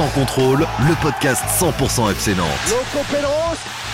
Sans contrôle, le podcast 100% FC Nantes. Loco Pélos,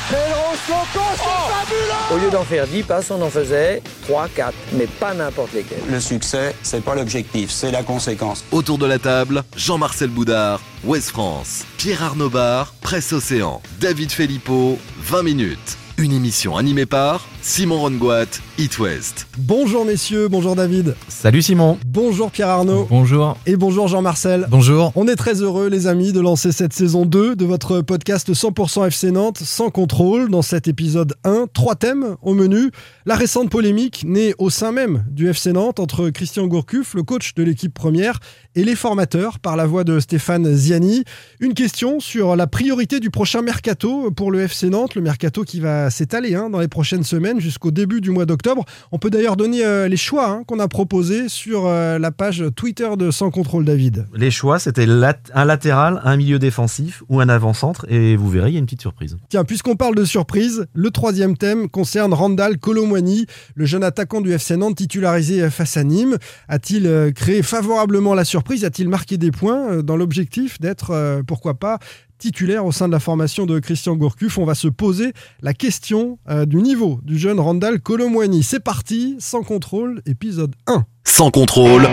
Pélos, Loco, c'est fabuleux Au lieu d'en faire 10 passes, on en faisait 3, 4, mais pas n'importe lesquels. Le succès, c'est pas l'objectif, c'est la conséquence. Autour de la table, Jean-Marcel Boudard, Ouest France, Pierre Arnaud Bar, Presse Océan, David Filippo, 20 minutes. Une émission animée par Simon Rongoat, It West. Bonjour messieurs, bonjour David. Salut Simon. Bonjour Pierre Arnaud. Bonjour. Et bonjour Jean-Marcel. Bonjour. On est très heureux les amis de lancer cette saison 2 de votre podcast 100% FC Nantes sans contrôle. Dans cet épisode 1, trois thèmes au menu. La récente polémique née au sein même du FC Nantes entre Christian Gourcuff, le coach de l'équipe première, et les formateurs par la voix de Stéphane Ziani. Une question sur la priorité du prochain mercato pour le FC Nantes, le mercato qui va s'étaler hein, dans les prochaines semaines jusqu'au début du mois d'octobre. On peut d'ailleurs donner euh, les choix hein, qu'on a proposés sur euh, la page Twitter de Sans Contrôle David. Les choix, c'était lat un latéral, un milieu défensif ou un avant-centre, et vous verrez, il y a une petite surprise. Tiens, puisqu'on parle de surprise, le troisième thème concerne Randall Colomwani, le jeune attaquant du FC Nantes titularisé face à Nîmes. A-t-il euh, créé favorablement la surprise? A-t-il marqué des points dans l'objectif d'être, pourquoi pas, titulaire au sein de la formation de Christian Gourcuff. On va se poser la question euh, du niveau du jeune Randall Colomwani. C'est parti, sans contrôle, épisode 1. Sans contrôle.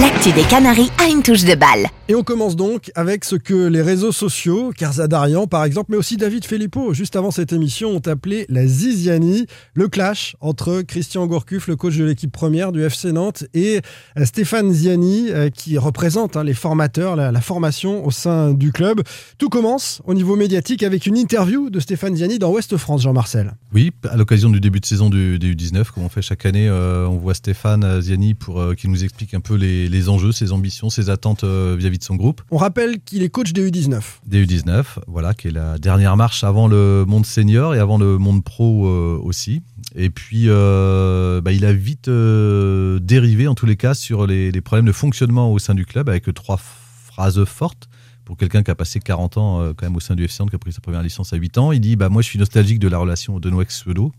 L'actu des Canaries a une touche de balle. Et on commence donc avec ce que les réseaux sociaux, Karzadarian par exemple, mais aussi David Filippo, juste avant cette émission, ont appelé la Ziziani, le clash entre Christian Gourcuff, le coach de l'équipe première du FC Nantes, et euh, Stéphane Ziani, euh, qui représente hein, les formateurs, la, formation au sein du club. Tout commence au niveau médiatique avec une interview de Stéphane Ziani dans Ouest France, Jean-Marcel. Oui, à l'occasion du début de saison du, du U19, comme on fait chaque année, euh, on voit Stéphane Ziani pour euh, qui nous explique un peu les, les enjeux, ses ambitions, ses attentes euh, vis-à-vis de son groupe. On rappelle qu'il est coach des U19. Des U19, voilà, qui est la dernière marche avant le monde senior et avant le monde pro aussi. Et puis, bah, il a vite dérivé, en tous les cas, sur les, les, problèmes de fonctionnement au sein du club, avec trois phrases fortes. Pour quelqu'un qui a passé 40 ans euh, quand même au sein du FC Nantes, qui a pris sa première licence à 8 ans, il dit bah, Moi, je suis nostalgique de la relation de Noëx Suedo.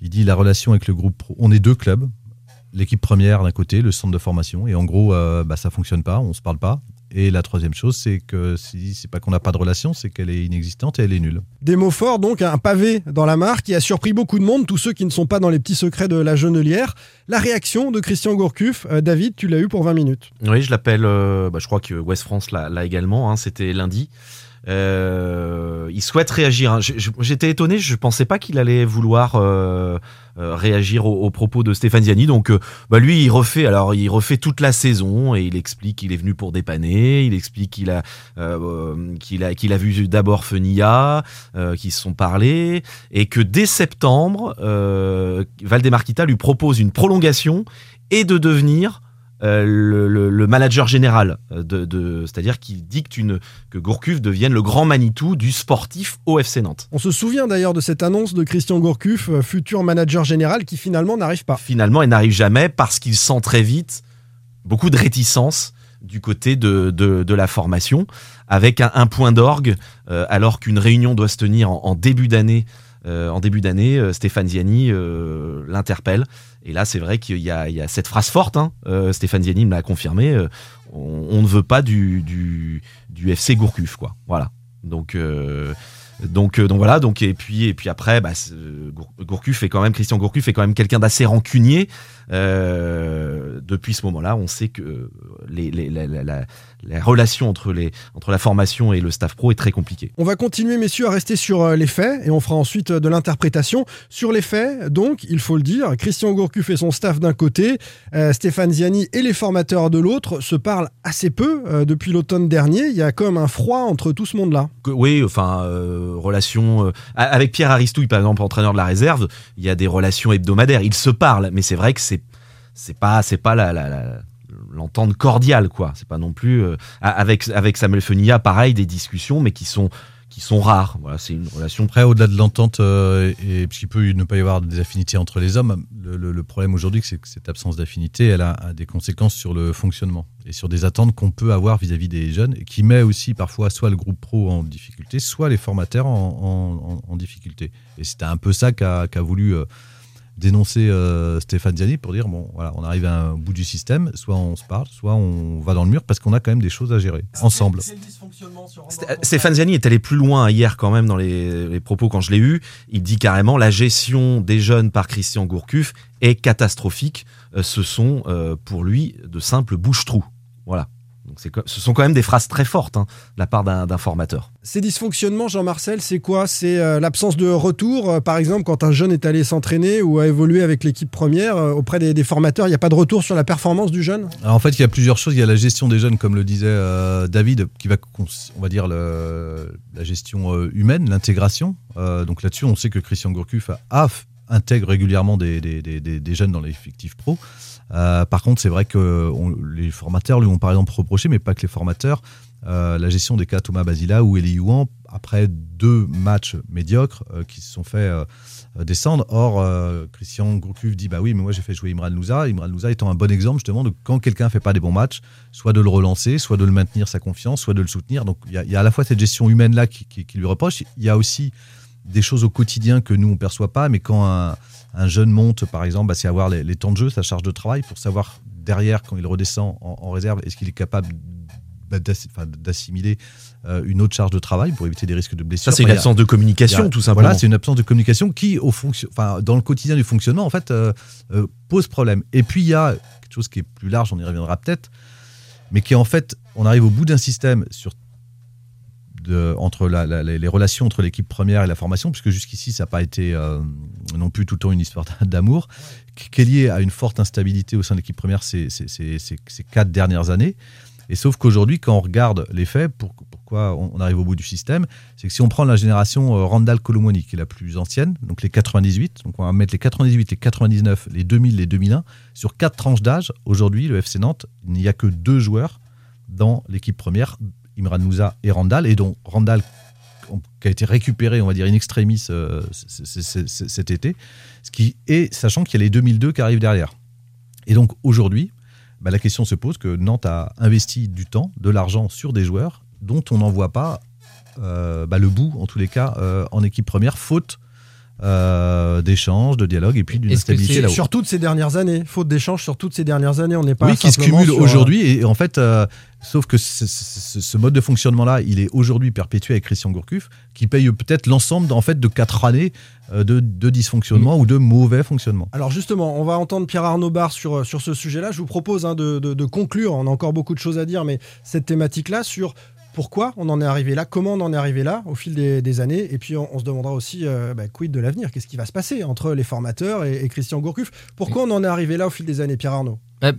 Il dit La relation avec le groupe pro. On est deux clubs, l'équipe première d'un côté, le centre de formation, et en gros, euh, bah, ça fonctionne pas, on se parle pas. Et la troisième chose, c'est que si c'est pas qu'on n'a pas de relation, c'est qu'elle est inexistante et elle est nulle. Des mots forts, donc un pavé dans la marque qui a surpris beaucoup de monde, tous ceux qui ne sont pas dans les petits secrets de la Genelière. La réaction de Christian Gourcuff, euh, David, tu l'as eu pour 20 minutes. Oui, je l'appelle, euh, bah, je crois que West France l'a également, hein, c'était lundi. Euh, il souhaite réagir. Hein. J'étais étonné, je pensais pas qu'il allait vouloir euh, euh, réagir aux, propos de Stéphane Ziani. Donc, euh, bah lui, il refait. Alors, il refait toute la saison et il explique qu'il est venu pour dépanner. Il explique qu'il a euh, a vu d'abord Fenia, qui se sont parlé et que dès septembre, Valdemarquita lui propose une prolongation et de devenir euh, le, le, le, manager général, de, de c'est-à-dire qu'il dicte une, que Gourcuff devienne le grand Manitou du sportif au FC Nantes. On se souvient d'ailleurs de cette annonce de Christian Gourcuff, euh, futur manager général, qui finalement n'arrive pas. Finalement, il n'arrive jamais parce qu'il sent très vite beaucoup de réticence du côté de, de, de la formation, avec un, un point d'orgue, euh, alors qu'une réunion doit se tenir en, en début d'année. Euh, en début d'année, Stéphane Ziani l'interpelle et là, c'est vrai qu'il y, a cette phrase forte, hein, euh, Stéphane Ziani me l'a confirmé, euh, on, ne veut pas du, FC Gourcuff, quoi. Voilà. Donc, euh, donc, donc voilà. Et puis et puis après, bah, Gourcuff est quand même Christian Gourcuff est quand même quelqu'un d'assez rancunier. Euh, depuis ce moment-là, on sait que les, la, la, relation entre, les, entre la formation et le staff pro est très compliquée. On va continuer, messieurs, à rester sur les faits et on fera ensuite de l'interprétation. Sur les faits, donc, il faut le dire, Christian Gourcuff et son staff d'un côté, euh, Stéphane Ziani et les formateurs de l'autre se parlent assez peu euh, depuis l'automne dernier. Il y a comme un froid entre tout ce monde-là. Oui, enfin, euh, relation avec Pierre Aristouille, par exemple, entraîneur de la réserve, il y a des relations hebdomadaires. Ils se parlent, mais c'est vrai que c'est c'est pas c'est pas la, la, la l'entente cordiale quoi. C'est pas non plus euh, avec avec Samuel Fenia pareil des discussions mais qui sont qui sont rares. Voilà c'est une relation après au-delà de l'entente euh, et puis il peut ne pas y avoir des affinités entre les hommes le, problème aujourd'hui c'est que cette absence d'affinité elle a, des conséquences sur le fonctionnement et sur des attentes qu'on peut avoir vis-à-vis -vis des jeunes et qui met aussi parfois soit le groupe pro en difficulté soit les formateurs en, difficulté. Et c'était un peu ça qu'a qu voulu euh, dénoncer euh, Stéphane Ziani pour dire bon, voilà, on arrive à un bout du système, soit on se parle, soit on va dans le mur parce qu'on a quand même des choses à gérer ensemble. Stéphane Ziani est allé plus loin hier quand même dans les, les propos quand je l'ai eu. Il dit carrément la gestion des jeunes par Christian Gourcuff est catastrophique. Euh, ce sont euh, pour lui de simples bouche-trous. Voilà. Donc c'est co- ce sont quand même des phrases très fortes hein, de la part d'un d'un formateur. Ces dysfonctionnements, Jean-Marcel, c'est quoi? C'est euh, l'absence de retour, euh, par exemple, quand un jeune est allé s'entraîner ou a évolué avec l'équipe première, euh, auprès des, des formateurs, il n'y a pas de retour sur la performance du jeune? Alors, en fait, il y a plusieurs choses. Il y a la gestion des jeunes, comme le disait euh, David, qui va, on va dire, le- la gestion euh, humaine, l'intégration. Euh, donc là-dessus, on sait que Christian Gourcuff a, a intègre régulièrement des, des- des- des- jeunes dans l'effectif pro. Euh, par contre, c'est vrai que les formateurs lui ont par exemple reproché, mais pas que les formateurs, euh, la gestion des cas Thomas Basila ou Eli Youan après deux matchs médiocres euh, qui se sont fait descendre. Or, Christian Gourcuff dit bah oui, mais moi j'ai fait jouer Imran Louza. Imran Louza étant un bon exemple justement de quand quelqu'un fait pas des bons matchs, soit de le relancer, soit de le maintenir sa confiance, soit de le soutenir. Donc il y, a- à la fois cette gestion humaine là qui, qui- qui lui reproche. Il y a aussi des choses au quotidien que nous on perçoit pas, mais quand un, un jeune monte, par exemple, bah, c'est avoir les, les temps de jeu, sa charge de travail, pour savoir derrière, quand il redescend en, en réserve, est-ce qu'il est capable bah, d'assimiler euh, une autre charge de travail pour éviter des risques de blessure. Ça, c'est une absence de communication, tout simplement. Voilà, c'est une absence de communication qui, au fonction, enfin, dans le quotidien du fonctionnement, en fait, euh, euh, pose problème. Et puis, il y a quelque chose qui est plus large, on y reviendra peut-être, mais qui est en fait, on arrive au bout d'un système sur entre les relations entre l'équipe première et la formation, puisque jusqu'ici, ça n'a pas été euh, non plus tout le temps une histoire d'amour, qui est liée à une forte instabilité au sein de l'équipe première ces, quatre dernières années. Et sauf qu'aujourd'hui, quand on regarde les faits, pour- pourquoi on, arrive au bout du système, c'est que si on prend la génération euh, Randall Colomwani, qui est la plus ancienne, donc les 98, donc on va mettre les 98, les 99, les 2000, les 2001, sur quatre tranches d'âge, aujourd'hui, le FC Nantes, il n'y a que deux joueurs dans l'équipe première, Imran Moussa et Randall, et dont Randall qui a été récupéré, on va dire, in extremis euh, cet été, ce qui est, sachant qu'il y a les 2002 qui arrivent derrière. Et donc aujourd'hui, bah, la question se pose que Nantes a investi du temps, de l'argent sur des joueurs dont on n'en voit pas euh, bah, le bout, en tous les cas, euh, en équipe première, faute euh, d'échanges, de dialogue et puis d'une c'est là-haut. sur toutes ces dernières années Faute d'échanges sur toutes ces dernières années, on n'est pas oui, qui se cumule aujourd'hui. Et en fait, euh, sauf que ce, ce- ce mode de fonctionnement-là, il est aujourd'hui perpétué avec Christian Gourcuff, qui paye peut-être l'ensemble en fait, de quatre années euh, de, de dysfonctionnement ou de mauvais fonctionnement. Alors justement, on va entendre Pierre Arnaud Barre sur, sur ce sujet-là. Je vous propose hein, de, de- de conclure, on a encore beaucoup de choses à dire, mais cette thématique-là sur pourquoi on en est arrivé là, comment on en est arrivé là au fil des, des années, et puis on, on se demandera aussi euh, bah, quid de l'avenir, qu'est-ce qui va se passer entre les formateurs et, et Christian Gourcuff? Pourquoi on en est arrivé là au fil des années, Pierre Arnaud? Bah,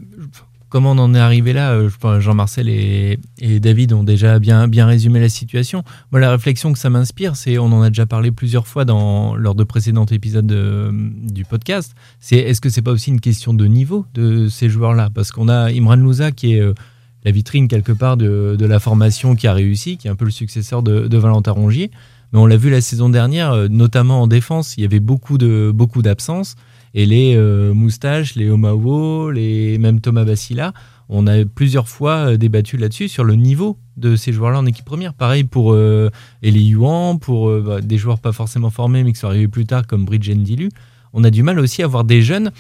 comment on en est arrivé là euh, Jean-Marcel et, David ont déjà bien, résumé la situation. Moi, la réflexion que ça m'inspire, c'est, on en a déjà parlé plusieurs fois dans, lors de précédents épisodes de- du podcast, c'est est-ce que c'est pas aussi une question de niveau de ces joueurs-là? Parce qu'on a Imran Louza qui est euh, la vitrine quelque part de, de la formation qui a réussi, qui est un peu le successeur de, de Valentin Rongier. Mais on l'a vu la saison dernière, euh, notamment en défense, il y avait beaucoup de beaucoup d'absences. Et les euh, moustaches, les Omawo, les même Thomas Bassila, on a plusieurs fois euh, débattu là-dessus sur le niveau de ces joueurs-là en équipe première. Pareil pour euh, Yuan, pour euh, bah, des joueurs pas forcément formés mais qui sont arrivés plus tard comme Bridge Ndilu. On a du mal aussi à avoir des jeunes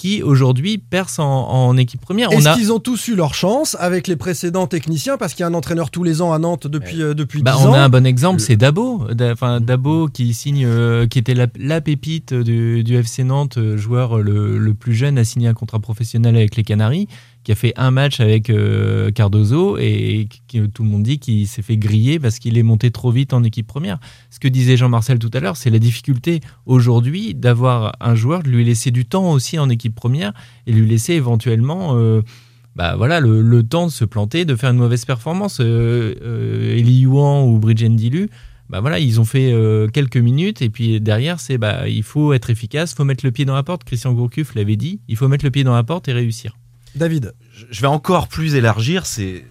qui aujourd'hui percent en, en équipe première. On Est-ce a... qu'ils ont tous eu leur chance avec les précédents techniciens? Parce qu'il y a un entraîneur tous les ans à Nantes depuis, euh, depuis Bah, 10 on ans. a un bon exemple, c'est Dabo. Da- Enfin, Dabo qui signe, euh, qui était la, la pépite du, du FC Nantes, euh, joueur euh, le, le plus jeune à signer un contrat professionnel avec les Canaries, qui a fait un match avec euh, Cardozo et tout le monde dit qu'il s'est fait griller parce qu'il est monté trop vite en équipe première. Ce que disait Jean-Marcel tout à l'heure, c'est la difficulté aujourd'hui d'avoir un joueur, de lui laisser du temps aussi en équipe première et lui laisser éventuellement. euh, bah voilà, le, temps de se planter, de faire une mauvaise performance. Euh, euh, Eli Yuan ou Bridge Ndilu, bah voilà, ils ont fait quelques minutes et puis derrière, c'est bah il faut être efficace, faut mettre le pied dans la porte. Christian Gourcuff l'avait dit, il faut mettre le pied dans la porte et réussir. David. Je- vais encore plus élargir. C'est,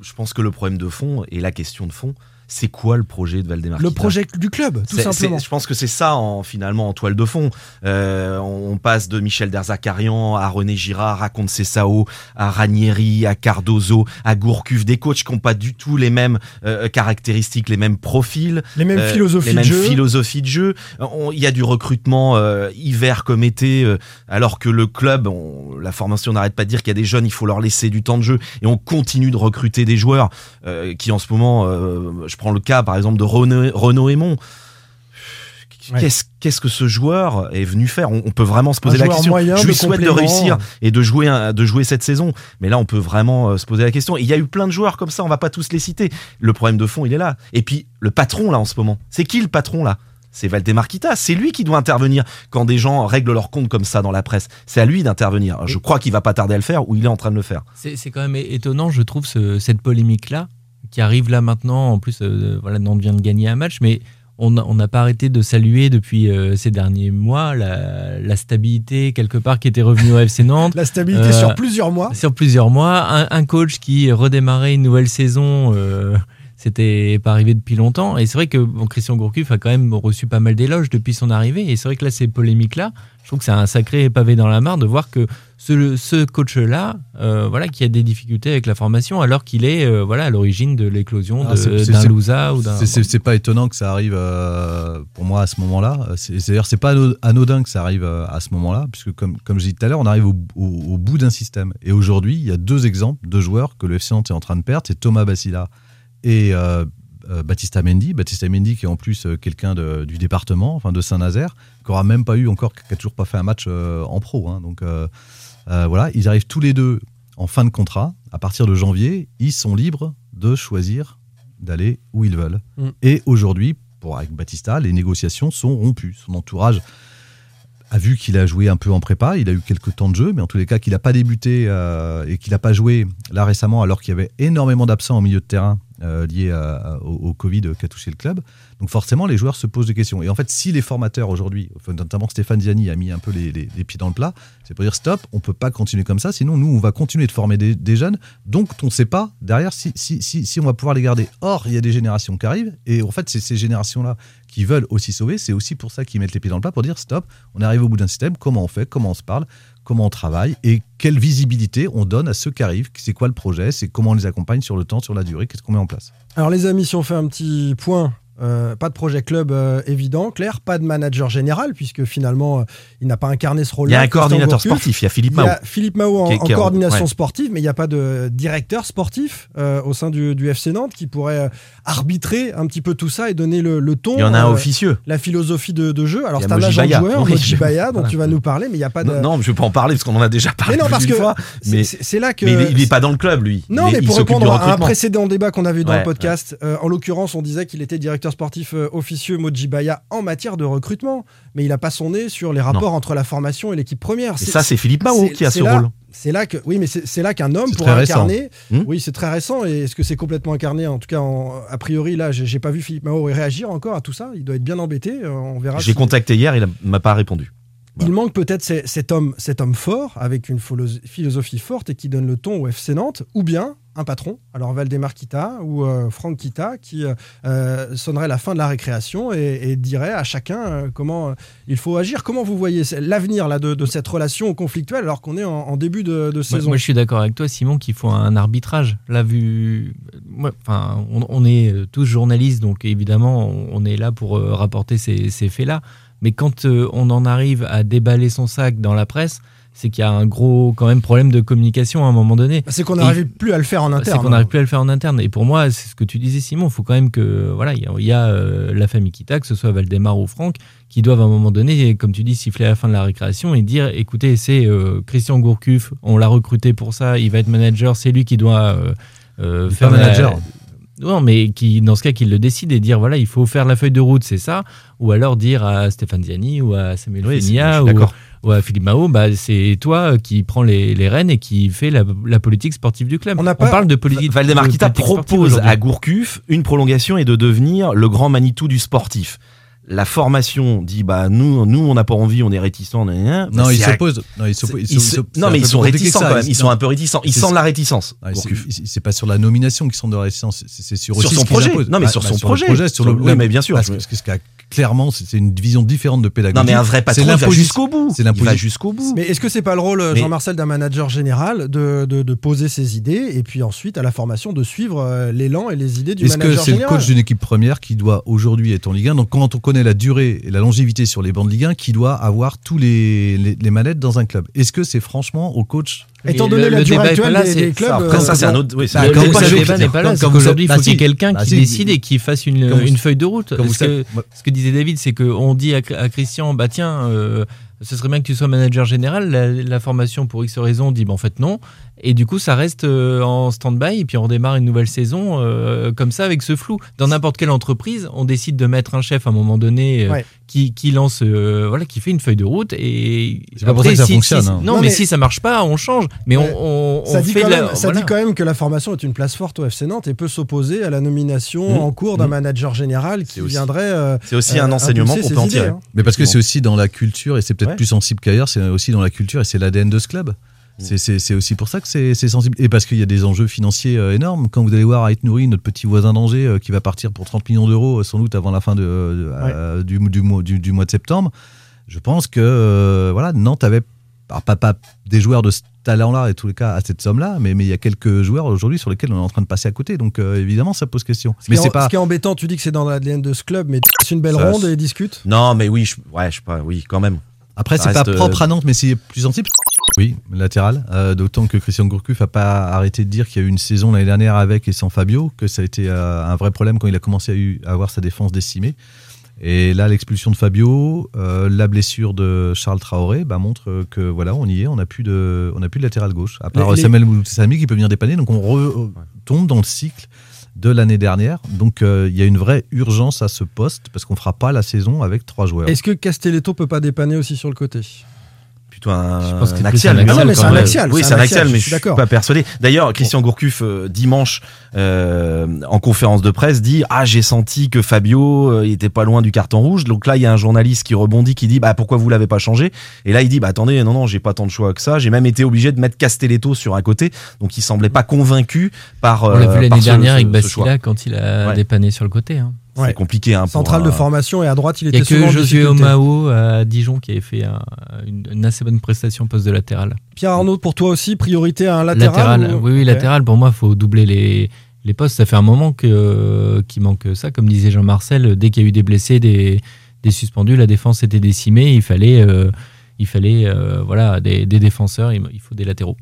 je pense que le problème de fond et la question de fond, c'est quoi le projet de Valdemar Le projet du club, tout simplement. Je pense que c'est ça en, finalement en toile de fond. Euh, on passe de Michel Derzakarian à René Girard, à Conte Cessao, à Ranieri, à Cardozo, à Gourcuff, des coachs qui n'ont pas du tout les mêmes euh, caractéristiques, les mêmes profils, Les mêmes euh, philosophies les mêmes de jeu. philosophies de jeu. On- Il y a du recrutement hiver comme été, alors que le club, on- la formation n'arrête pas de dire qu'il y a des jeunes, il faut leur laisser du temps de jeu, et on continue de recruter des joueurs qui en ce moment, je prends le cas par exemple de Renaud, Renaud Aymon. Ouais. Qu'est-ce qu'est-ce que ce joueur est venu faire? On, on peut vraiment se poser Un la question. moyen, je de lui souhaite de réussir et de jouer un- de jouer cette saison. Mais là, on peut vraiment euh, se poser la question. Et Il y a eu plein de joueurs comme ça. On va pas tous les citer. Le problème de fond, il est là. Et puis le patron là en ce moment, c'est qui le patron là? C'est Valdemar Kita, c'est lui qui doit intervenir quand des gens règlent leur compte comme ça dans la presse. C'est à lui d'intervenir. Je crois qu'il va pas tarder à le faire ou il est en train de le faire. C'est c'est quand même étonnant, je trouve, ce- cette polémique-là, qui arrive là maintenant. En plus, euh, voilà, Nantes vient de gagner un match, mais on n'a pas arrêté de saluer depuis euh, ces derniers mois la, la stabilité, quelque part, qui était revenue au FC Nantes. La stabilité Euh, sur plusieurs mois. Sur plusieurs mois. Un, un coach qui redémarrait une nouvelle saison, c'était pas arrivé depuis longtemps. Et c'est vrai que bon, Christian Gourcuff a quand même reçu pas mal d'éloges depuis son arrivée. Et c'est vrai que là, ces polémiques-là, je trouve que c'est un sacré pavé dans la mare de voir que ce, ce coach-là, euh, voilà, qui a des difficultés avec la formation, alors qu'il est euh, voilà, à l'origine de l'éclosion Ah, d'un Louza ou d'un. C'est- pas étonnant que ça arrive euh, pour moi à ce moment-là. C'est- C'est-à-dire c'est pas ano- anodin que ça arrive à ce moment-là, puisque comme, comme j'ai dit tout à l'heure, on arrive au, au- au bout d'un système. Et aujourd'hui, il y a deux exemples de joueurs que le FC Nantes est en train de perdre, c'est Thomas Bassila et Baptista Mendy. Baptista Mendy qui est en plus quelqu'un du département, enfin de Saint-Nazaire, qui aura même pas eu encore, qui a toujours pas fait un match euh, en pro. hein. donc euh, euh, voilà, ils arrivent tous les deux en fin de contrat. À partir de janvier, ils sont libres de choisir d'aller où ils veulent. Mm. Et aujourd'hui, pour avec Batista, les négociations sont rompues. Son entourage a vu qu'il a joué un peu en prépa, il a eu quelques temps de jeu, mais en tous les cas qu'il n'a pas débuté euh, et qu'il n'a pas joué là récemment alors qu'il y avait énormément d'absents au milieu de terrain euh, au, Covid qui a touché le club. Donc forcément, les joueurs se posent des questions. Et en fait, si les formateurs aujourd'hui, notamment Stéphane Ziani a mis un peu les, les- pieds dans le plat, c'est pour dire stop, on peut pas continuer comme ça, sinon nous, on va continuer de former des, jeunes, donc on ne sait pas derrière si, si, si on va pouvoir les garder. Or, il y a des générations qui arrivent, et en fait, c'est ces générations-là qui veulent aussi sauver, c'est aussi pour ça qu'ils mettent les pieds dans le plat, pour dire stop, on arrive au bout d'un système, comment on fait, comment on se parle, comment on travaille, et quelle visibilité on donne à ceux qui arrivent, c'est quoi le projet, c'est comment on les accompagne sur le temps, sur la durée, qu'est-ce qu'on met en place. Alors les amis, si on fait un petit point, euh, pas de projet club euh, évident, clair, pas de manager général, puisque finalement, euh, il n'a pas incarné ce Il rôle-là. y a un coordinateur Gourcuff. sportif, il y a Philippe Il y Mao. a Philippe Mao en, coordination ouais. sportive, mais il n'y a pas de directeur sportif au sein du, du FC Nantes qui pourrait arbitrer un petit peu tout ça et donner le, le ton, Il y en a un officieux. la philosophie de, de jeu. Alors Il c'est un agent joueur, Oui, Moji je- Baya, dont voilà. tu vas nous parler, mais il n'y a pas de... Non, non, je ne vais pas en parler parce qu'on en a déjà parlé mais non, parce que c'est- Mais, c'est c'est là que... mais il, est- il est pas dans le club, lui. Non, Il mais il pour répondre à un précédent débat qu'on a vu dans le podcast, en l'occurrence, on disait qu'il était directeur sportif euh, officieux Moji Baya en matière de recrutement, mais il n'a pas son nez sur les rapports entre la formation et l'équipe première. Et ça, c'est Philippe Mao qui a ce là- rôle. C'est là que, oui, mais c'est là qu'un homme C'est pourra très récent. incarner. Hmm oui, c'est très récent. Et est-ce que c'est complètement incarné En tout cas, en- a priori, là, j'ai pas vu Philippe Mao réagir encore à tout ça. Il doit être bien embêté. euh, On verra. J'ai si- contacté hier, il m'a pas répondu. Il manque peut-être ce- cet homme, cet homme fort, avec une philo- philosophie forte et qui donne le ton au FC Nantes, ou bien un patron, alors Valdemar Kita ou euh, Franck Kita, qui euh, euh, sonnerait la fin de la récréation et, et dirait à chacun euh, comment il faut agir. Comment vous voyez l'avenir là, de, de cette relation conflictuelle alors qu'on est en, en début de, saison? moi, je suis d'accord avec toi, Simon, qu'il faut un arbitrage. Là, vu, moi, enfin, on, on est tous journalistes, donc évidemment, on, est là pour rapporter ces, ces faits-là. Mais quand euh, on en arrive à déballer son sac dans la presse, c'est qu'il y a un gros, quand même, problème de communication à un moment donné. C'est qu'on n'arrive plus à le faire en C'est interne. qu'on n'arrive plus à le faire en interne. Et pour moi, c'est ce que tu disais, Simon. Il faut quand même que, voilà, il y a, il y a, euh, la famille Kita, que ce soit Valdemar ou Franck, qui doivent à un moment donné, comme tu dis, siffler à la fin de la récréation et dire, écoutez, c'est euh, Christian Gourcuff, on l'a recruté pour ça, il va être manager, c'est lui qui doit euh, euh, faire pas la- manager. Non, mais qui, dans ce cas, qu'il le décide et dire, voilà, il faut faire la feuille de route, c'est ça. Ou alors dire à Stéphane Ziani ou à Samuel Oui, c'est- je Fenia suis ou, d'accord. ou à Philippe Mao, bah, c'est toi qui prends les, les rênes et qui fait la, la politique sportive du club. On n'a pas- parle de politique. Valdemar de Kita propose à Gourcuff une prolongation et de devenir le grand Manitou du sportif. la formation dit bah nous nous on n'a pas envie, on est réticents. Non, ils s'opposent. Non, ils s'opposent. Non, mais ils sont réticents quand même. Ils sont un peu réticents. Ils sentent la réticence. C'est pas sur la nomination qu'ils sont de réticence. C'est sur, sur son projet. Non, mais bah, sur bah, son sur projet. Le projet sur le, oui, mais bien sûr. Parce que, clairement, c'est une vision différente de pédagogie. Non, mais un vrai patron, il va jusqu'au bout. C'est va jusqu'au bout. Mais est-ce que c'est pas le rôle, Jean-Marcel, d'un manager général de, de, de, poser ses idées et puis ensuite à la formation de suivre l'élan et les idées du manager Est-ce que c'est le coach d'une équipe première qui doit aujourd'hui être en Ligue 1 Donc quand on connaît la durée et la longévité sur les bancs de Ligue 1, qui doit avoir tous les, les, les manettes dans un club? Est-ce que c'est franchement au coach Étant donné le, la le durée débat actuelle là, des, des clubs, après, ça c'est un autre. Oui, le, débat n'est pas là. C'est qu'aujourd'hui, il faut qu'il y ait quelqu'un qui décide et qui fasse une, une feuille de route. Ce que, ce que disait David, c'est qu'on dit à, à, Christian, bah tiens, euh, ce serait bien que tu sois manager général. La, la formation, pour X raison, dit bah, en fait non. Et du coup, ça reste euh, en stand-by et puis on redémarre une nouvelle saison euh, comme ça avec ce flou. Dans n'importe quelle entreprise, on décide de mettre un chef à un moment donné euh, Ouais. Qui, qui lance, euh, voilà, qui fait une feuille de route et C'est pas pour ça que ça si- fonctionne, si- hein. non, Non, mais, mais- si ça marche pas, on change. Mais Ouais. on, on, Ça, on dit fait quand, la- même, ça voilà. dit quand même que la formation est une place forte au FC Nantes et peut s'opposer à la nomination Mmh. en cours d'un Mmh. manager général qui aussi- viendrait. euh, C'est aussi euh, un enseignement impulser qu'on peut en tirer. hein. Mais parce que c'est aussi dans la culture, et c'est peut-être Ouais. plus sensible qu'ailleurs, c'est aussi dans la culture et c'est l'ADN de ce club. C'est- C'est aussi pour ça que c'est sensible. Et parce qu'il y a des enjeux financiers euh, énormes. Quand vous allez voir Ait Nouri, notre petit voisin d'Angers, euh, qui va partir pour 30 millions d'euros, euh, sans doute avant la fin de, de- euh, du, du mois, du, du mois de septembre, je pense que euh, voilà, Nantes avait alors, pas, pas des joueurs de ce talent-là, et tous les cas, à cette somme-là, mais mais il y a quelques joueurs aujourd'hui sur lesquels on est en train de passer à côté. Donc euh, évidemment, ça pose question. Ce qui, Mais est, c'est ce pas. qui est embêtant, tu dis que c'est dans l'ADN de ce club, mais c'est une belle Ça, ronde et discute. Non, mais oui, je, ouais, je sais pas, oui, quand même. Après, c'est pas reste, propre euh, à Nantes, mais c'est plus sensible. Oui, latéral. Euh, D'autant que Christian Gourcuff n'a pas arrêté de dire qu'il y a eu une saison l'année dernière avec et sans Fabio, que ça a été euh, un vrai problème quand il a commencé à, eu- à avoir sa défense décimée. Et là, l'expulsion de Fabio, euh, la blessure de Charles Traoré, bah, montre que voilà, on y est, on n'a plus de, on n'a plus de latéral gauche. À part Les- les- Samuel Sami qui peut venir dépanner, donc on re- tombe dans le cycle de l'année dernière. Donc euh, il y a une vraie urgence à ce poste parce qu'on fera pas la saison avec trois joueurs. Est-ce que Castelletto peut pas dépanner aussi sur le côté? Plutôt un, Je pense que c'est un plus axial. un mais axial, non, mais c'est un ouais. axial, Oui, c'est c'est un un axial, axial, je mais suis je suis d'accord. pas persuadé. D'ailleurs, Christian Gourcuff, euh, dimanche, euh, en conférence de presse, dit Ah, j'ai senti que Fabio, euh, il était pas loin du carton rouge. Donc là, il y a un journaliste qui rebondit, qui dit Bah, pourquoi vous l'avez pas changé? Et là, il dit Bah, attendez, non, non, j'ai pas tant de choix que ça. J'ai même été obligé de mettre Castelletto sur un côté. Donc, il semblait pas convaincu par. On l'a euh, vu l'année dernière ce- avec. Bastila quand il a Ouais. dépanné sur le côté. hein. C'est Ouais. compliqué. Hein, Centrale un- de formation et à droite, il Il n'y était a que souvent Josué. Omao à Dijon qui avait fait un- une, une assez bonne prestation poste de latéral. Pierre Arnaud, pour toi aussi, priorité à un latéral ou- oui, oui, latéral. Pour moi, il faut doubler les, les postes. Ça fait un moment que qu'il manque ça. Comme disait Jean-Marcel, dès qu'il y a eu des blessés, des, des suspendus, la défense était décimée. Il fallait, euh, il fallait euh, voilà, des, des défenseurs. Il faut des latéraux.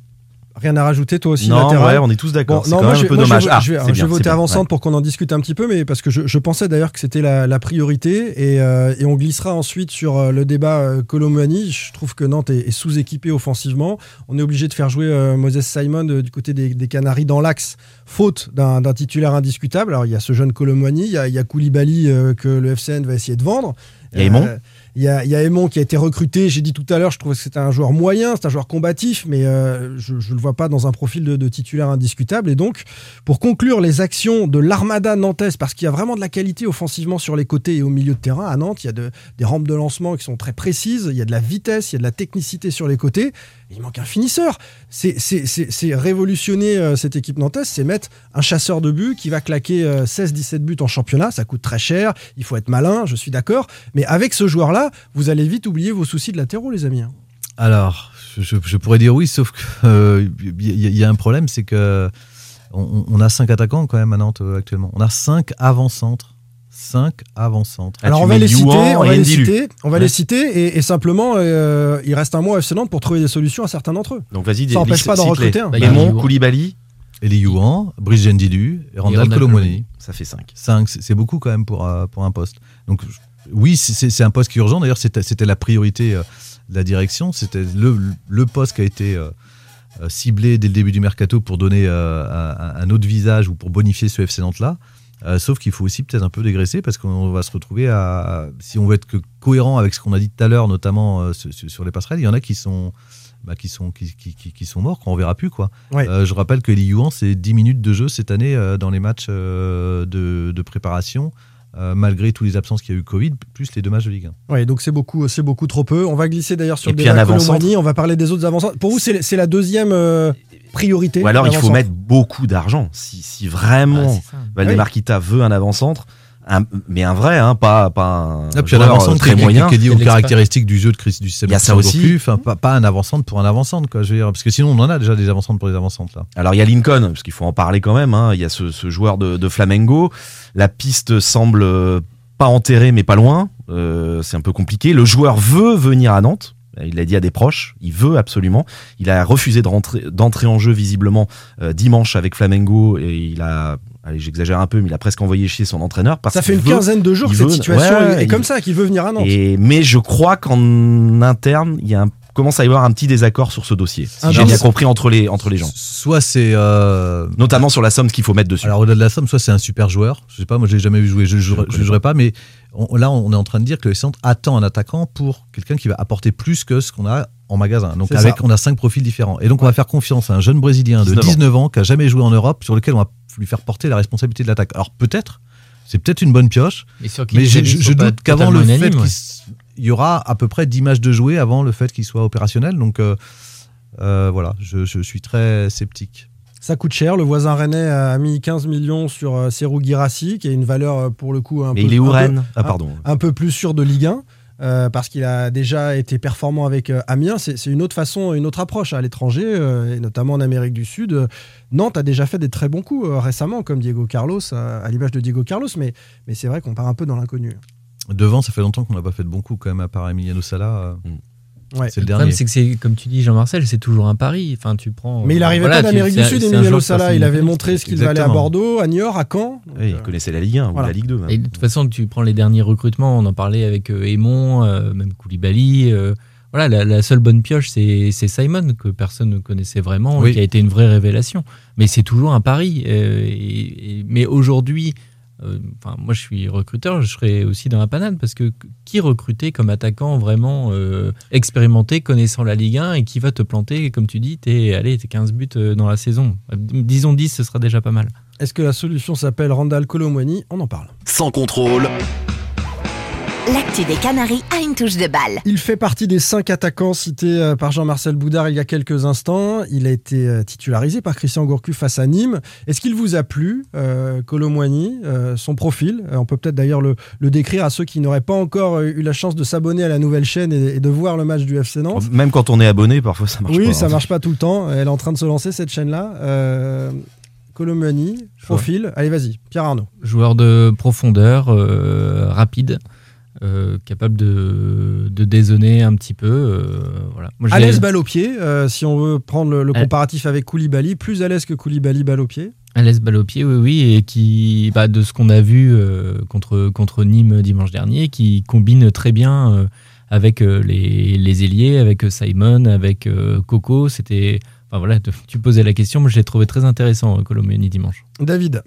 Rien à rajouter, toi aussi, Non, ouais, on est tous d'accord. Bon, c'est non, quand moi, même je, un peu moi, dommage. vais- Ah, je vais, je vais bien, voter avançante ouais. pour qu'on en discute un petit peu, mais parce que je, pensais d'ailleurs que c'était la, la priorité et, euh, et on glissera ensuite sur euh, le débat euh, Colomani. Je trouve que Nantes est, est sous-équipé offensivement. On est obligé de faire jouer euh, Moses Simon du côté des, des Canaries dans l'axe, faute d'un titulaire indiscutable. Alors il y a ce jeune Colomani, il y a, il y a Koulibaly que le FCN va essayer de vendre. Il y a il y a, y a Aymon qui a été recruté. J'ai dit tout à l'heure, je trouvais que c'était un joueur moyen, c'est un joueur combatif, mais euh, je ne le vois pas dans un profil de, titulaire indiscutable. Et donc, pour conclure les actions de l'armada nantaise, parce qu'il y a vraiment de la qualité offensivement sur les côtés et au milieu de terrain à Nantes, il y a de- des rampes de lancement qui sont très précises, il y a de la vitesse, il y a de la technicité sur les côtés. Il manque un finisseur. C'est- révolutionner euh, cette équipe nantaise, c'est mettre un chasseur de but qui va claquer euh, 16-17 buts en championnat. Ça coûte très cher, il faut être malin, je suis d'accord. Mais avec ce joueur-là, vous allez vite oublier vos soucis de latéraux, les amis. hein. Alors, je, pourrais dire oui, sauf qu'il y, a- y a un problème, c'est que on, on a cinq attaquants quand même à Nantes euh, actuellement. On a cinq avant-centres. Cinq avant-centres. Ah, Alors tu on va les citer, on et va les citer, on va Ouais. les citer et, et simplement euh, il reste un mois à FC Nantes pour trouver des solutions à certains d'entre eux. Donc vas-y, Ça empêche liste- pas d'en recruter un. Bah. Koulibaly, Eli Youan, Brice Gendilu et Randall Colomoni. ça fait 5. 5, c'est c'est beaucoup quand même pour, euh, pour un poste. Donc je- oui, c'est- un poste qui est urgent. D'ailleurs, c'était la priorité euh, de la direction. C'était le, le poste qui a été euh, euh, ciblé dès le début du mercato pour donner un, un autre visage ou pour bonifier ce FC Nantes-là. Sauf qu'il faut aussi peut-être un peu dégraisser parce qu'on va se retrouver à, si on veut être que cohérent avec ce qu'on a dit tout à l'heure, notamment sur, les passerelles, il y en a qui sont, bah, qui sont, qui, qui, qui- qui sont morts, qu'on verra plus. Quoi. Ouais. Euh, je rappelle que Eli Youan, c'est 10 minutes de jeu cette année euh, dans les matchs euh, de, de préparation euh, malgré toutes les absences qu'il y a eu Covid, plus les dommages de Ligue 1. Oui, donc c'est beaucoup, c'est beaucoup trop peu. On va glisser d'ailleurs sur le débat On va parler des autres avant Pour vous, c'est c'est la deuxième euh, priorité. Ou alors il faut mettre beaucoup d'argent. Si, si vraiment Ah, c'est ça. Valdemar Kita veut un avant-centre, un- mais un vrai, hein, pas, pas un Et puis un joueur, avant-centre euh, très qui, moyen. qui est lié Il y a aux caractéristiques du jeu de Chris, du système Il y a ça aussi. Enfin, pas, pas un avant-centre pour un avant-centre, quoi. Je veux dire, parce que sinon on en a déjà des avant-centres pour les avant-centres là. Alors il y a Lincoln, parce qu'il faut en parler quand même. hein. Il y a ce, ce joueur de, de Flamengo. La piste semble euh, pas enterrée, mais pas loin. Euh, c'est un peu compliqué. Le joueur veut venir à Nantes. Il l'a dit à des proches. Il veut absolument. Il a refusé de rentrer- d'entrer en jeu visiblement euh, dimanche avec Flamengo et il a. Allez, j'exagère un peu, mais il a presque envoyé chier son entraîneur parce Ça fait une veut- quinzaine de jours que cette veut- situation ouais, est, est il- comme ça, qu'il veut venir à Nantes. Et, mais je crois qu'en interne, il y a un, commence à y avoir un petit désaccord sur ce dossier. Si Un j'ai bien compris entre les, entre les gens. Soit c'est. euh, Notamment sur la somme qu'il faut mettre dessus. Alors au-delà de la somme, soit c'est un super joueur. Je sais pas, moi je l'ai jamais vu jouer, je ne jugerai pas, mais on- là on est en train de dire que le centre attend un attaquant pour quelqu'un qui va apporter plus que ce qu'on a en magasin. Donc avec, ça. on a cinq profils différents. Et donc on va faire confiance à un jeune Brésilien de 19 ans. 19 ans qui a jamais joué en Europe, sur lequel on va lui faire porter la responsabilité de l'attaque. Alors peut-être, c'est peut-être une bonne pioche, Mais, je, doute qu'avant le fait qu'il ouais. y aura à peu près 10 matchs de jouer avant le fait qu'il soit opérationnel. Donc euh, euh, voilà, je, je suis très sceptique. Ça coûte cher. Le voisin rennais a mis 15 millions sur euh, Serou Girassi, qui a une valeur euh, pour le coup un mais peu il est où un peu- Rennes Ah pardon. un peu plus sûr de Ligue 1. euh, parce qu'il a déjà été performant avec euh, Amiens, c'est une autre façon, une autre approche à l'étranger, euh, et notamment en Amérique du Sud. Euh, Nantes a déjà fait des très bons coups euh, récemment, comme Diego Carlos, euh, à l'image de Diego Carlos, mais, mais c'est vrai qu'on part un peu dans l'inconnu. Devant, ça fait longtemps qu'on n'a pas fait de bons coups quand même, à part Emiliano Sala. euh, Ouais. C'est le Le dernier. problème, c'est que c'est comme tu dis, Jean-Marcel, c'est toujours un pari. Enfin, tu prends. Mais il arrivait voilà, pas d'Amérique du Sud, Emiliano Sala. Il avait montré ce qu'il valait à. Bordeaux, à Niort, à Caen. Donc, Oui, il euh, connaissait la Ligue 1 voilà. ou la Ligue 2. même. Et de toute façon, tu prends les derniers recrutements, on en parlait avec euh, Aymon, euh, même Koulibaly. euh, voilà, la, la seule bonne pioche, c'est c'est Simon, que personne ne connaissait vraiment, Oui. qui a été une vraie révélation. Mais c'est toujours un pari. euh, et- et- mais aujourd'hui, euh, enfin, moi je suis recruteur, je serais aussi dans la panade, parce que qui recruter comme attaquant vraiment euh, expérimenté, connaissant la Ligue 1, et qui va te planter, comme tu dis, t'es allez, t'es 15 buts euh, dans la saison. Euh, Disons 10, ce sera déjà pas mal. Est-ce que la solution s'appelle Randall Colomwani? On en parle. Sans contrôle, L'actu des Canaries a une touche de balle. Il fait partie des cinq attaquants cités euh, par Jean-Marcel Boudard il y a quelques instants. Il a été euh, titularisé par Christian Gourcuff face à Nîmes. Est-ce qu'il vous a plu, euh, Colomwani, euh, son profil? On peut peut-être d'ailleurs le, le décrire à ceux qui n'auraient pas encore eu la chance de s'abonner à la nouvelle chaîne et, et de voir le match du FC Nantes. Même quand on est abonné, parfois ça marche oui, pas. ça hein. marche pas tout le temps. Elle est en train de se lancer cette chaîne-là. Euh, profil. Allez, vas-y, Pierre Arnaud. joueur de profondeur, euh, rapide, euh, capable de, de dézonner un petit peu. euh, voilà. Moi, À l'ai- l'aise balle au pied, euh, si on veut prendre le, comparatif avec Koulibaly, plus à l'aise que Koulibaly balle au pied? à l'aise balle au pied, oui, oui, et qui, bah, de ce qu'on a vu contre, contre Nîmes dimanche dernier, qui combine très bien avec les, les ailiers, avec Simon, avec Coco. C'était, enfin voilà, te- tu posais la question, moi je l'ai trouvé très intéressant, Colombiani dimanche. David.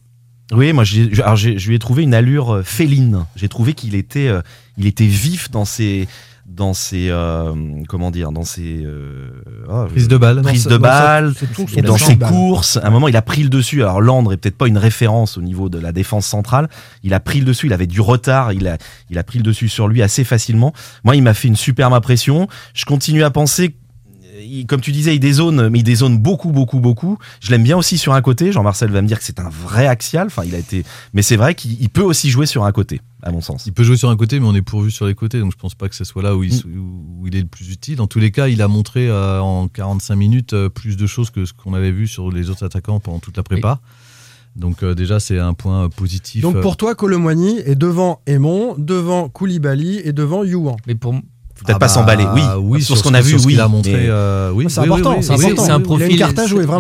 Oui, moi, j'ai- alors, je lui ai trouvé une allure euh, féline. J'ai trouvé qu'il était, euh, il était vif dans ses, dans ses, euh, comment dire, dans ses euh, ah, Prise de balle. prise de balle, et dans ses courses. À un moment, il a pris le dessus. Alors, Landre est peut-être pas une référence au niveau de la défense centrale. Il a pris le dessus. Il avait du retard. Il a, il a pris le dessus sur lui assez facilement. Moi, il m'a fait une superbe impression. Je continue à penser. Il- Comme tu disais, il dézone, mais il dézone beaucoup, beaucoup, beaucoup. Je l'aime bien aussi sur un côté. Jean-Marcel va me dire que c'est un vrai axial. Enfin, il a été, mais c'est vrai qu'il il peut aussi jouer sur un côté, à mon sens. Il peut jouer sur un côté, mais on est pourvu sur les côtés, donc je pense pas que ce soit là où il, où il est le plus utile. En tous les cas, il a montré euh, en 45 minutes euh, plus de choses que ce qu'on avait vu sur les autres attaquants pendant toute la prépa. Donc euh, déjà, c'est un point euh, positif. Donc pour toi, Colomwani est devant Aymon, devant Koulibaly et devant Youan. Mais pour, Faut peut-être ah pas bah, s'emballer. Oui, oui, sur, ce qu'on a vu, sur ce oui. qu'il a montré. mais- euh, oui, C'est oui, important, oui, c'est un profil,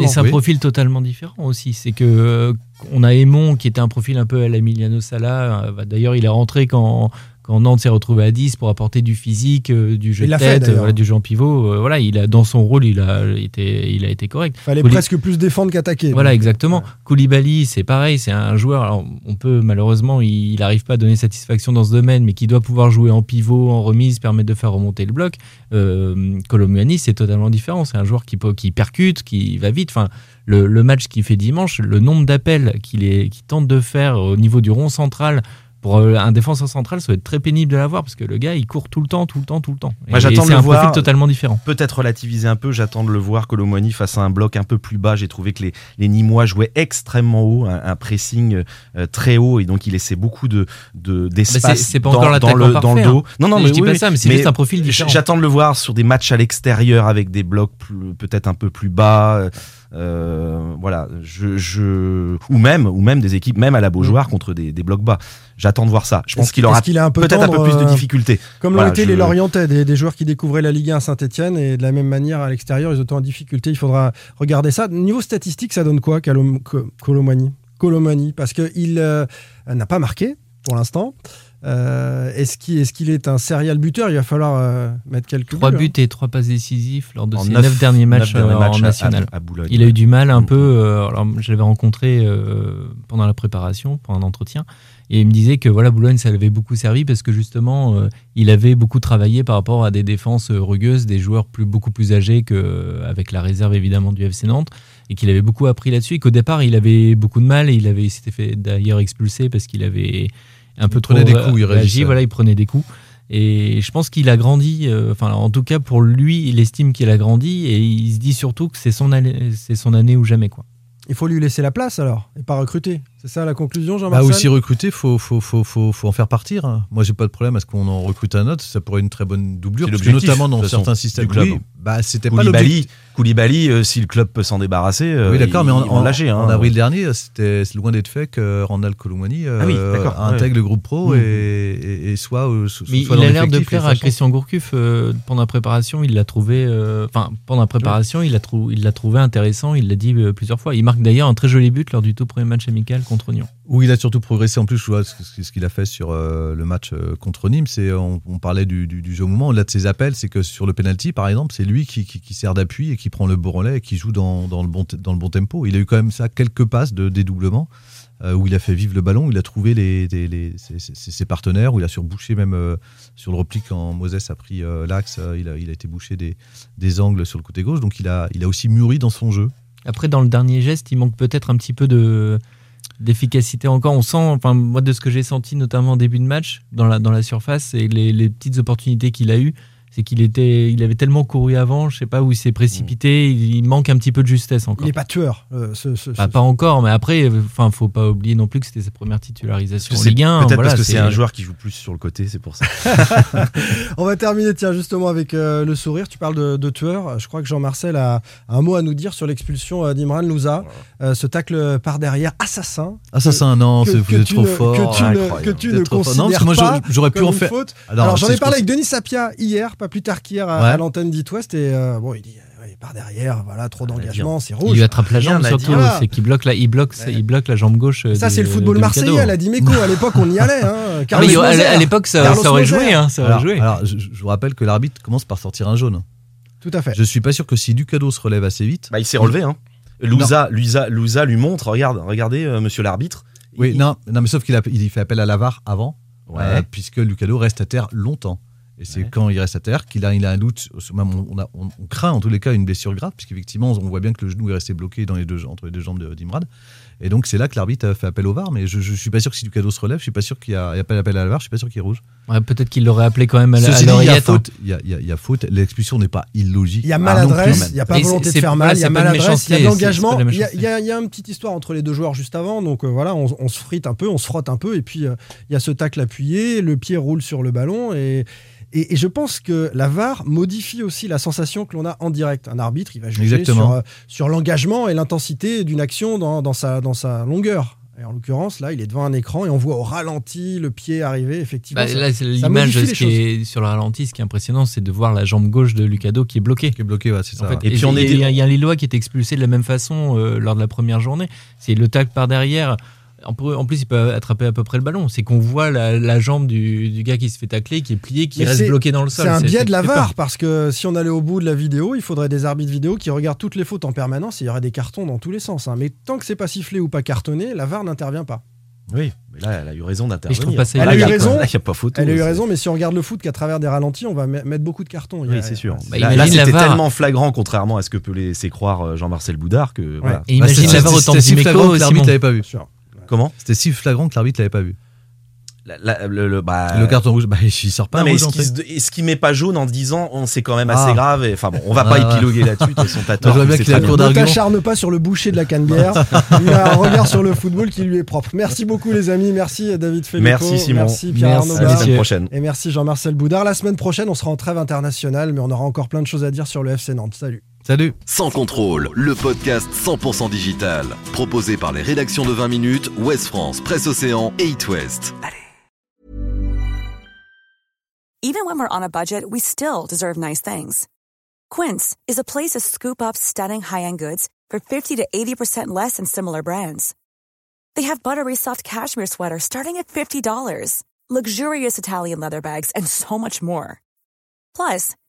c'est un Oui. profil totalement différent aussi. C'est que euh, on a Aymon qui était un profil un peu à l'Emiliano Sala. Euh, bah, D'ailleurs, il est rentré quand, quand Nantes s'est retrouvé à 10 pour apporter du physique, euh, du jeu Il de l'a fait, tête, d'ailleurs. euh, voilà, du jeu en pivot. Euh, voilà, il a dans son rôle, il a été, il a été correct. Fallait Kouli- presque plus défendre qu'attaquer. Voilà, Donc, exactement. Koulibaly, c'est pareil, c'est un joueur. Alors, on peut malheureusement, il n'arrive pas à donner satisfaction dans ce domaine, mais qui doit pouvoir jouer en pivot, en remise, permettre de faire remonter le bloc. Euh, Colomuani, c'est totalement différent. C'est un joueur qui, peut- qui percute, qui va vite. Enfin, le, le match qu'il fait dimanche, le nombre d'appels qu'il est- qu'il tente de faire au niveau du rond central pour euh, un défenseur central, ça va être très pénible de l'avoir parce que le gars, il court tout le temps, tout le temps, tout le temps. Moi, j'attends de c'est le un voir. profil totalement différent. Peut-être relativiser un peu, j'attends de le voir Colomoni face à un bloc un peu plus bas. J'ai trouvé que les, les Nîmois jouaient extrêmement haut, un, un pressing euh, très haut et donc il laissait beaucoup de de- d'espace Bah, c'est- c'est pas dans, encore dans le, dans parfait, le dos. hein. Non, non, Je mais dis oui, pas oui. ça, mais c'est juste un profil différent. J'attends de le voir sur des matchs à l'extérieur avec des blocs peut-être un peu plus bas. euh, voilà, je, je ou même ou même des équipes même à la Beaujoire contre des, des blocs bas. J'attends de voir ça. Je pense qu'il aura peu peut-être un peu plus de euh, difficultés. Comme Voilà, l'ont été je- les Lorientais, des, des joueurs qui découvraient la Ligue 1 à Saint-Etienne et de la même manière à l'extérieur, ils étaient en difficulté. Il faudra regarder ça. Niveau statistique, ça donne quoi, Colomani? Colomani Parce qu'il euh, n'a pas marqué pour l'instant. Euh, est-ce qu'il est, un serial buteur? Il va falloir euh, mettre quelques Trois buts, buts et trois passes décisifs lors de En ses neuf- neuf, derniers matchs, neuf derniers euh, matchs en national. à- à Boulogne. Il a eu du mal un peu. euh, alors, je l'avais rencontré euh, pendant la préparation, pour un entretien, et il me disait que voilà, Boulogne, ça l'avait beaucoup servi parce que justement, euh, il avait beaucoup travaillé par rapport à des défenses euh, rugueuses, des joueurs plus, beaucoup plus âgés qu'avec la réserve évidemment du FC Nantes, et qu'il avait beaucoup appris là-dessus. Et qu'au départ, il avait beaucoup de mal, et il avait il s'était fait d'ailleurs expulser parce qu'il avait un peu Il trop prenait des coups, il réagi. réagissait. Voilà, il prenait des coups. Et je pense qu'il a grandi, euh, enfin en tout cas pour lui, il estime qu'il a grandi et il se dit surtout que c'est son année, c'est son année ou jamais quoi. Il faut lui laisser la place alors et pas recruter. C'est ça la conclusion, Bah Jean-Marcel aussi recruter, faut, faut, faut, faut, faut en faire partir. hein. Moi, j'ai pas de problème à ce qu'on en recrute un autre. Ça pourrait être une très bonne doublure. Parce que notamment dans certains systèmes. du club. Oui, bah, c'était pas Koulibaly, euh, si le club peut s'en débarrasser, euh, Oui, d'accord, mais en, en- lâcher. hein. en avril dernier, c'était c'est loin d'être fait que Randall Colomani euh, Ah oui, d'accord, intègre ouais. le groupe pro Mhm. et, et- et soit, euh, Mais soit il dans a l'air de plaire à. Christian Gourcuff euh, pendant la préparation. Il l'a trouvé, euh, enfin pendant la préparation, il l'a trou- il l'a trouvé intéressant. Il l'a dit plusieurs fois. Il marque d'ailleurs un très joli but lors du tout premier match amical contre Nyon. Où il a surtout progressé en plus, je vois ce, qu'il a fait sur euh, le match euh, contre Nîmes, c'est on, on parlait du, du- du jeu au moment, au-delà de ses appels, c'est que sur le penalty par exemple, c'est lui qui, qui- qui sert d'appui et qui prend le beau relais et qui joue dans, dans le bon, te- dans le bon tempo. Il a eu quand même ça, quelques passes de dédoublement euh, où il a fait vivre le ballon, où il a trouvé les, les- les- ses, ses- ses partenaires, où il a surbouché même euh, sur le repli quand Moses a pris euh, l'axe, euh, il, a, il a été bouché des, des angles sur le côté gauche, donc il a, il a aussi mûri dans son jeu. Après, dans le dernier geste, il manque peut-être un petit peu de d'efficacité encore. On sent, enfin moi de ce que j'ai senti notamment en début de match dans la surface et les, les petites opportunités qu'il a eues, c'est qu'il était, il avait tellement couru avant, je sais pas où il s'est précipité. Il, il manque un petit peu de justesse encore. Il n'est pas tueur. euh, ce- ce- Bah, ce- pas encore, mais après, enfin, faut pas oublier non plus que c'était sa première titularisation en C'est Ligue 1. Peut-être voilà, parce que c'est un joueur qui joue plus sur le côté, c'est pour ça. On va terminer, tiens, justement avec euh, le sourire. Tu parles de, de tueur. Je crois que Jean-Marcel a, a un mot à nous dire sur l'expulsion euh, d'Imran Louza. Euh, ce tacle par derrière, assassin. Assassin, non, que- c'est- que vous êtes tu trop ne- fort. Que tu ne, tu Vous considères Non, parce que moi, pas j'aurais- j'aurais pu en une faire. faute. Alors, j'en ai parlé avec Denis Sapia hier, pas plus tard qu'hier à, Ouais. à l'antenne d'It West. Et euh, bon, il dit ouais, par derrière, voilà, trop d'engagement, c'est Il rouge. lui attrape la jambe surtout, c'est qu'il bloque la, il bloque, Ouais. il bloque la jambe gauche. euh, Ça, de- c'est le football marseillais, Mikado. elle a dit Meko. À l'époque, on y allait. Hein. Ah à, Moser. à l'époque, ça, Carlos ça aurait joué. Hein, ça aurait Alors, joué. alors, je, je vous rappelle que l'arbitre commence par sortir un jaune. Tout à fait. Je suis pas sûr que si Ducado se relève assez vite. Bah, il s'est relevé. Hein. Louza, Louza, Louza lui montre, regarde, regardez, euh, monsieur l'arbitre. Oui, Il- non, non, mais sauf qu'il a, il fait appel à l'avare avant, Ouais. euh, puisque Lucado reste à terre longtemps. Et c'est Ouais. quand il reste à terre qu'il a, il a un doute. Même on, on a- on- on craint en tous les cas une blessure grave, puisqu'effectivement, on voit bien que le genou est resté bloqué dans les deux, entre les deux jambes de- d'Imrad. Et donc, c'est là que l'arbitre a fait appel au VAR. Mais je, je suis pas sûr que si Lucado se relève, je suis pas sûr qu'il y a, il y a pas d'appel à la VAR, je suis pas sûr qu'il est rouge. Ouais, Peut-être qu'il l'aurait appelé quand même à, la- à Ceci dit, il y a hein. faute. Il y a, il y a- il y a faute. L'expulsion n'est pas illogique. Il y a Ah, maladresse, il n'y a pas volonté de faire mal, il y a maladresse, il y a méchanceté, de c'est- l'engagement. c'est pas de Il y, a- méchanceté. il y a- il y a une petite histoire entre les deux joueurs juste avant, donc euh, voilà, on, on se frite un peu, on se frotte un peu, et puis euh, il y a ce tacle appuyé, le pied roule sur le ballon, et, et, et je pense que la VAR modifie aussi la sensation que l'on a en direct. Un arbitre, il va juger Exactement. sur, euh, sur l'engagement et l'intensité d'une action dans, dans sa, dans sa longueur. Et en l'occurrence, là, il est devant un écran et on voit au ralenti le pied arriver, effectivement. Bah, ça- là, c'est ça l'image ce qui est sur le ralenti. Ce qui est impressionnant, c'est de voir la jambe gauche de Lucado qui est bloquée. Qui est bloqué, ouais, c'est ça. En fait, Et puis on est il y, a- des- il y a un Lillois qui est expulsé de la même façon euh, lors de la première journée. C'est le tacle par derrière. En plus, il peut attraper à peu près le ballon. C'est qu'on voit la, la jambe du, du gars qui se fait tacler, qui est plié, qui Mais reste bloqué dans le sol. C'est un biais de la VAR parce que si on allait au bout de la vidéo, il faudrait des arbitres vidéo qui regardent toutes les fautes en permanence et il y aurait des cartons dans tous les sens. hein. Mais tant que c'est pas sifflé ou pas cartonné, la VAR n'intervient pas. Oui, mais là, elle a eu raison d'intervenir. Et je trouve pas ça Elle a y eu raison. Là, il n'y a pas photo. Elle a eu raison, mais si on regarde le foot qu'à travers des ralentis, on va me- mettre beaucoup de cartons. Y Oui, c'est sûr. Bah, là, la c'était VAR. tellement flagrant, contrairement à ce que peut laisser croire euh, Jean-Marcel Boudard, que voilà. Et Bah, imagine de Dimeco que aussi. l'arbitre bon. l'avait pas vu. Sûr. Comment C'était si flagrant que l'arbitre l'avait pas vu. la- la- le, le- bah, Le carton rouge, bah, il sort pas non, mais rouge, est-ce qu'il est-ce qu'il met pas jaune en disant on c'est quand même assez Ah. grave et enfin bon on va pas ouais. épiloguer là-dessus de tort, bien bien. Ne t'acharne pas sur le boucher de la canne-bière. Il a un regard sur le football qui lui est propre. Merci beaucoup, les amis. Merci, David Filippo. Merci, Simon. Merci, Pierre Merci. Arnaud. à la semaine prochaine Et merci, Jean-Marcel Boudard. La semaine prochaine, on sera en trêve internationale, mais on aura encore plein de choses à dire sur le FC Nantes. Salut. Salut. Sans contrôle, le podcast 100% digital. Proposé par les rédactions de 20 minutes, Ouest France, Presse Océan et It West. Even when we're on a budget, we still deserve nice things. Quince is a place to scoop up stunning high-end goods for 50 to 80% less than similar brands. They have buttery soft cashmere sweaters starting at $50, luxurious Italian leather bags, and so much more. Plus,